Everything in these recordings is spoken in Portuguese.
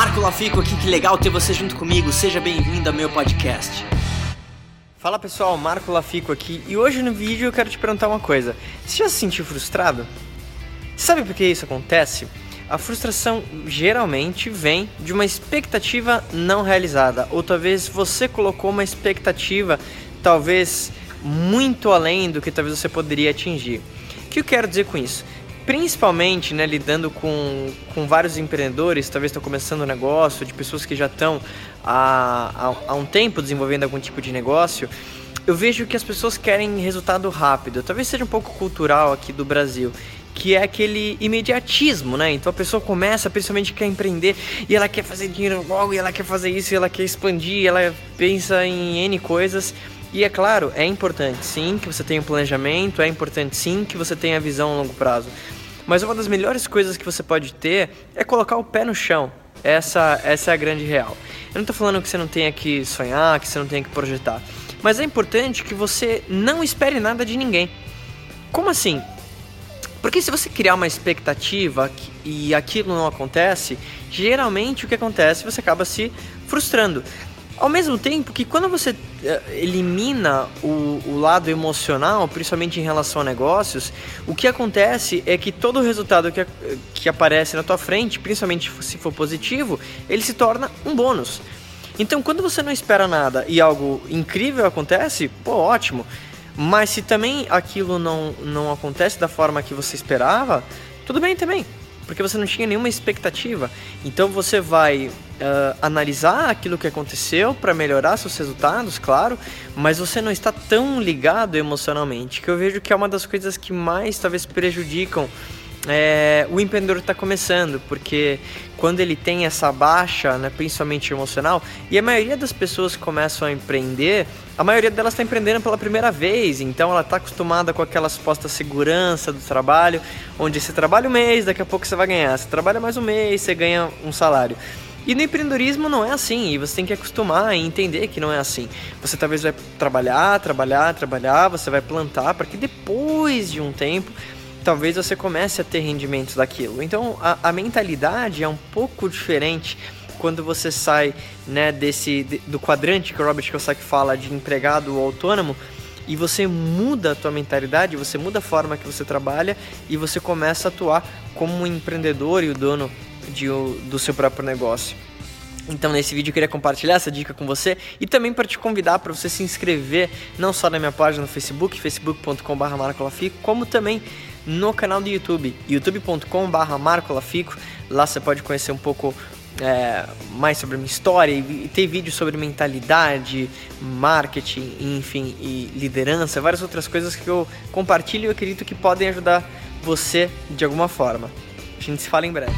Marco Lafico aqui, que legal ter você junto comigo. Seja bem-vindo ao meu podcast. Fala pessoal, Marco Lafico aqui e hoje no vídeo eu quero te perguntar uma coisa. Você já se sentiu frustrado? Sabe por que isso acontece? A frustração geralmente vem de uma expectativa não realizada, ou talvez você colocou uma expectativa, talvez muito além do que talvez você poderia atingir. O que eu quero dizer com isso? Principalmente né, lidando com, com vários empreendedores, talvez estão começando um negócio, de pessoas que já estão há, há, há um tempo desenvolvendo algum tipo de negócio, eu vejo que as pessoas querem resultado rápido. Talvez seja um pouco cultural aqui do Brasil que é aquele imediatismo, né? Então a pessoa começa, principalmente quer empreender e ela quer fazer dinheiro logo, e ela quer fazer isso, e ela quer expandir, ela pensa em N coisas. E é claro, é importante sim que você tenha um planejamento, é importante sim que você tenha visão a longo prazo. Mas uma das melhores coisas que você pode ter é colocar o pé no chão. Essa, essa é a grande real. Eu não estou falando que você não tenha que sonhar, que você não tenha que projetar. Mas é importante que você não espere nada de ninguém. Como assim? Porque se você criar uma expectativa e aquilo não acontece, geralmente o que acontece você acaba se frustrando. Ao mesmo tempo que quando você eh, elimina o, o, lado emocional, principalmente em relação a negócios, o que acontece é que todo resultado que, que aparece na tua frente, principalmente se for positivo, ele se torna um bônus. Então, quando você não espera nada e algo incrível acontece, pô, ótimo. Mas se também aquilo não, não acontece da forma que você esperava, tudo bem também porque você não tinha nenhuma expectativa. Então você vai uh, analisar aquilo que aconteceu para melhorar seus resultados, claro, mas você não está tão ligado emocionalmente, que eu vejo que é uma das coisas que mais talvez prejudicam é, o empreendedor está começando, porque quando ele tem essa baixa, né, principalmente emocional, e a maioria das pessoas que começam a empreender, a maioria delas está empreendendo pela primeira vez, então ela está acostumada com aquela suposta segurança do trabalho, onde você trabalha um mês, daqui a pouco você vai ganhar, você trabalha mais um mês, você ganha um salário. E no empreendedorismo não é assim, e você tem que acostumar e entender que não é assim. Você talvez vai trabalhar, trabalhar, trabalhar, você vai plantar para que depois de um tempo talvez você comece a ter rendimentos daquilo. Então a, a mentalidade é um pouco diferente quando você sai né, desse do quadrante que o Robert Kiyosaki fala de empregado ou autônomo e você muda a tua mentalidade, você muda a forma que você trabalha e você começa a atuar como um empreendedor e o dono de, do seu próprio negócio. Então nesse vídeo eu queria compartilhar essa dica com você e também para te convidar para você se inscrever não só na minha página no Facebook, facebook.com/marcolafico, como também no canal do YouTube, marcolafico. Lá você pode conhecer um pouco é, mais sobre minha história e ter vídeos sobre mentalidade, marketing, enfim, e liderança, várias outras coisas que eu compartilho e acredito que podem ajudar você de alguma forma. A gente se fala em breve.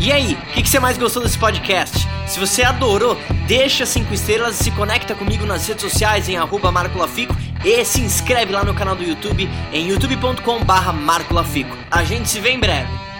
E aí, o que, que, você mais gostou desse podcast? Se você adorou, deixa 5 estrelas e se conecta comigo nas redes sociais em arroba marcolafico e se inscreve lá no canal do YouTube em youtube.com barra. A gente se vê em breve.